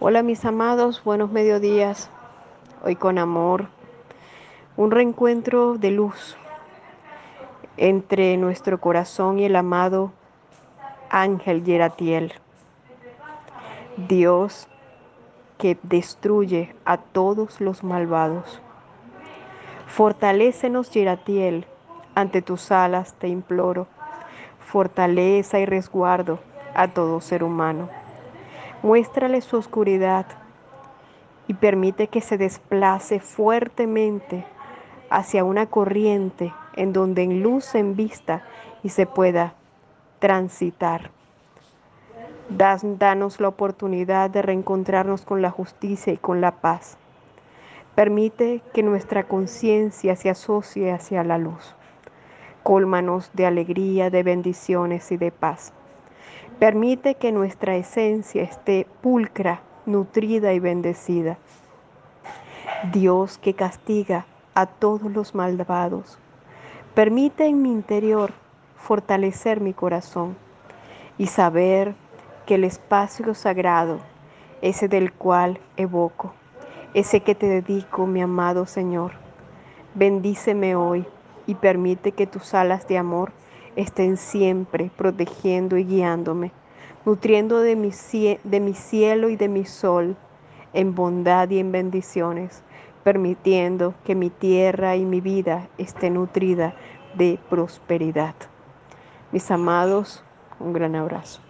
Hola mis amados, buenos mediodías. Hoy con amor, un reencuentro de luz entre nuestro corazón y el amado Ángel Yeratiel. Dios que destruye a todos los malvados. Fortalécenos, Yeratiel, ante tus alas te imploro. Fortaleza y resguardo a todo ser humano. Muéstrale su oscuridad y permite que se desplace fuertemente hacia una corriente en donde en luz en vista y se pueda transitar. Danos la oportunidad de reencontrarnos con la justicia y con la paz. Permite que nuestra conciencia se asocie hacia la luz. Cólmanos de alegría, de bendiciones y de paz. Permite que nuestra esencia esté pulcra, nutrida y bendecida. Dios que castiga a todos los malvados, permite en mi interior fortalecer mi corazón y saber que el espacio sagrado, ese del cual evoco, ese que te dedico, mi amado Señor, bendíceme hoy y permite que tus alas de amor estén siempre protegiendo y guiándome, nutriendo de mi, cielo y de mi sol en bondad y en bendiciones, permitiendo que mi tierra y mi vida esté nutrida de prosperidad. Mis amados, un gran abrazo.